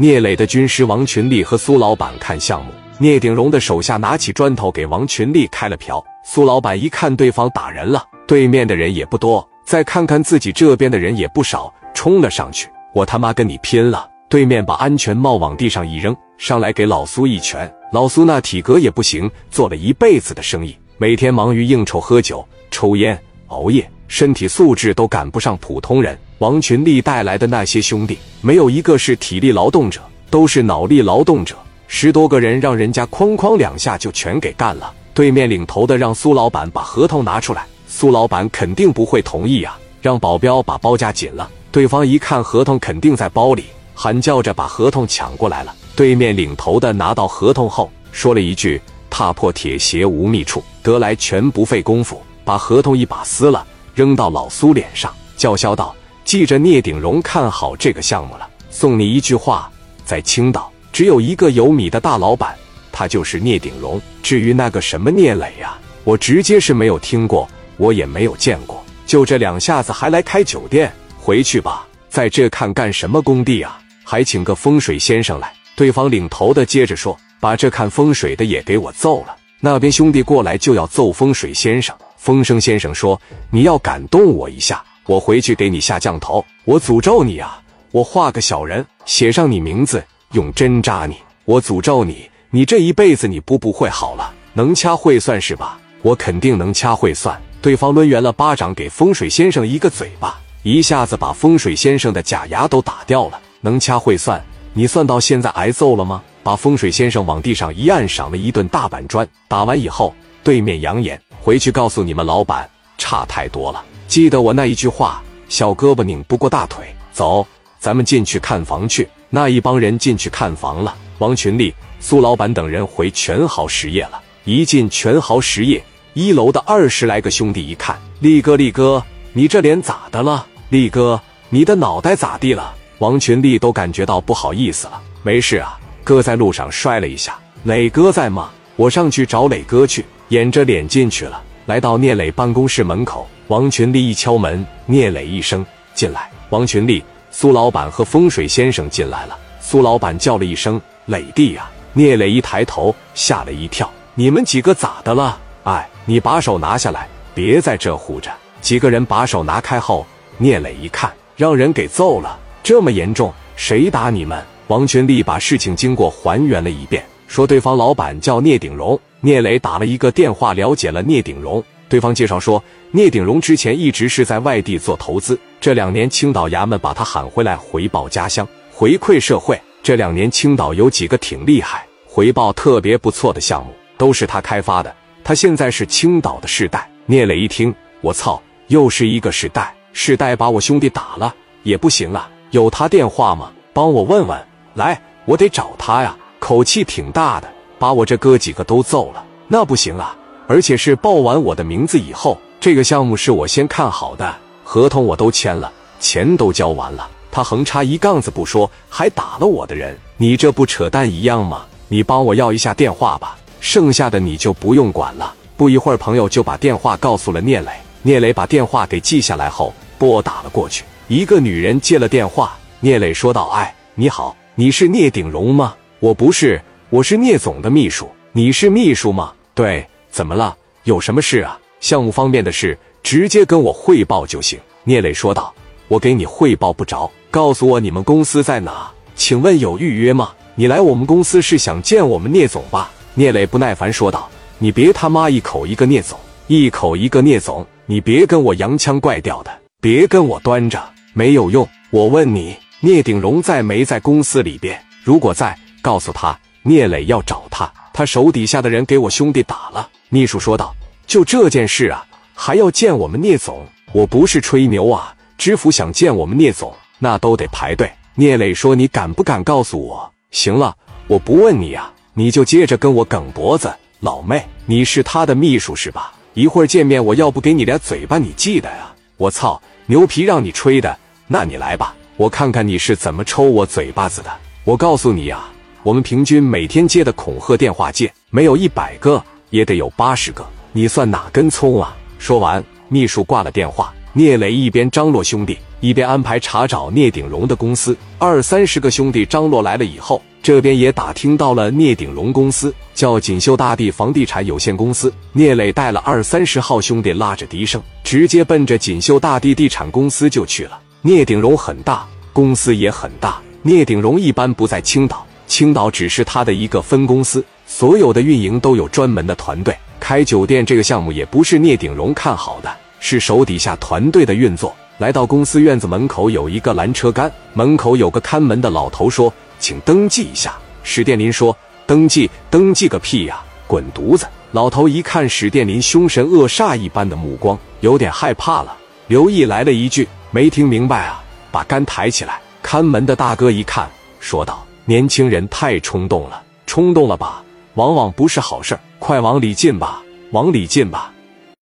聂磊的军师王群力和苏老板看项目，聂鼎荣的手下拿起砖头给王群力开了瓢。苏老板一看对方打人了，对面的人也不多，再看看自己这边的人也不少，冲了上去，我他妈跟你拼了！对面把安全帽往地上一扔，上来给老苏一拳。老苏那体格也不行，做了一辈子的生意，每天忙于应酬、喝酒、抽烟、熬夜，身体素质都赶不上普通人。王群力带来的那些兄弟，没有一个是体力劳动者，都是脑力劳动者。十多个人让人家哐哐两下就全给干了。对面领头的让苏老板把合同拿出来，苏老板肯定不会同意啊，让保镖把包夹紧了。对方一看合同肯定在包里。喊叫着把合同抢过来了。对面领头的拿到合同后，说了一句：“踏破铁鞋无觅处，得来全不费工夫。”把合同一把撕了，扔到老苏脸上，叫嚣道：“记着，聂鼎荣看好这个项目了。送你一句话，在青岛只有一个有米的大老板，他就是聂鼎荣。至于那个什么聂磊呀，我直接是没有听过，我也没有见过。就这两下子还来开酒店，回去吧，在这看干什么工地啊？”还请个风水先生来。对方领头的接着说：“把这看风水的也给我揍了。”那边兄弟过来就要揍风水先生。风声先生说：“你要感动我一下，我回去给你下降头。我诅咒你啊！我画个小人，写上你名字，用针扎你。我诅咒你，你这一辈子你不不会好了。能掐会算是吧？我肯定能掐会算。”对方抡圆了巴掌给风水先生一个嘴巴，一下子把风水先生的假牙都打掉了。能掐会算，你算到现在挨揍了吗？把风水先生往地上一按，赏了一顿大板砖。打完以后，对面扬言回去告诉你们老板，差太多了。记得我那一句话，小胳膊拧不过大腿。走，咱们进去看房去。那一帮人进去看房了。王群力、苏老板等人回全豪实业了。一进全豪实业，一楼的二十来个兄弟一看，力哥，力哥，你这脸咋的了？力哥，你的脑袋咋地了？王群力都感觉到不好意思了。没事啊，哥在路上摔了一下。磊哥在吗？我上去找磊哥去。掩着脸进去了。来到聂磊办公室门口，王群力一敲门，聂磊一声进来。王群力、苏老板和风水先生进来了。苏老板叫了一声：“磊弟呀！”聂磊一抬头，吓了一跳：“你们几个咋的了？哎，你把手拿下来，别在这护着。”几个人把手拿开后，聂磊一看，让人给揍了。这么严重，谁打你们？王群力把事情经过还原了一遍，说对方老板叫聂鼎荣。聂磊打了一个电话了解了聂鼎荣，对方介绍说，聂鼎荣之前一直是在外地做投资，这两年青岛衙门把他喊回来回报家乡，回馈社会。这两年青岛有几个挺厉害、回报特别不错的项目，都是他开发的。他现在是青岛的世代。聂磊一听，我操，又是一个世代，世代把我兄弟打了也不行啊。有他电话吗？帮我问问。来，我得找他呀。口气挺大的，把我这哥几个都揍了。那不行啊！而且是报完我的名字以后，这个项目是我先看好的，合同我都签了，钱都交完了。他横插一杠子不说，还打了我的人。你这不扯淡一样吗？你帮我要一下电话吧，剩下的你就不用管了。不一会儿，朋友就把电话告诉了聂磊。聂磊把电话给记下来后，拨打了过去。一个女人接了电话，聂磊说道：“哎，你好，你是聂鼎荣吗？我不是，我是聂总的秘书。你是秘书吗？对，怎么了？有什么事啊？项目方面的事，直接跟我汇报就行。”聂磊说道：“我给你汇报不着，告诉我你们公司在哪？请问有预约吗？你来我们公司是想见我们聂总吧？”聂磊不耐烦说道：“你别他妈一口一个聂总，一口一个聂总，你别跟我洋腔怪调的，别跟我端着。”没有用，我问你，聂鼎荣在没在公司里边？如果在，告诉他聂磊要找他，他手底下的人给我兄弟打了。秘书说道：“就这件事啊，还要见我们聂总？我不是吹牛啊，知府想见我们聂总，那都得排队。”聂磊说：“你敢不敢告诉我？”行了，我不问你啊，你就接着跟我梗脖子。老妹，你是他的秘书是吧？一会儿见面，我要不给你俩嘴巴，你记得呀？我操，牛皮让你吹的！那你来吧，我看看你是怎么抽我嘴巴子的。我告诉你呀，我们平均每天接的恐吓电话接没有一百个，也得有八十个。你算哪根葱啊？说完，秘书挂了电话。聂磊一边张罗兄弟，一边安排查找聂鼎荣的公司。二三十个兄弟张罗来了以后，这边也打听到了聂鼎荣公司，叫锦绣大地房地产有限公司。聂磊带了二三十号兄弟，拉着笛声，直接奔着锦绣大地地产公司就去了。聂鼎荣很大，公司也很大。聂鼎荣一般不在青岛，青岛只是他的一个分公司，所有的运营都有专门的团队。开酒店这个项目也不是聂鼎荣看好的。是手底下团队的运作。来到公司院子门口，有一个拦车杆，门口有个看门的老头说：“请登记一下。”史殿林说：“登记，登记个屁呀！滚犊子！”老头一看史殿林凶神恶煞一般的目光，有点害怕了。刘毅来了一句：“没听明白啊？”把杆抬起来。看门的大哥一看，说道：“年轻人太冲动了，冲动了吧？往往不是好事快往里进吧，往里进吧。”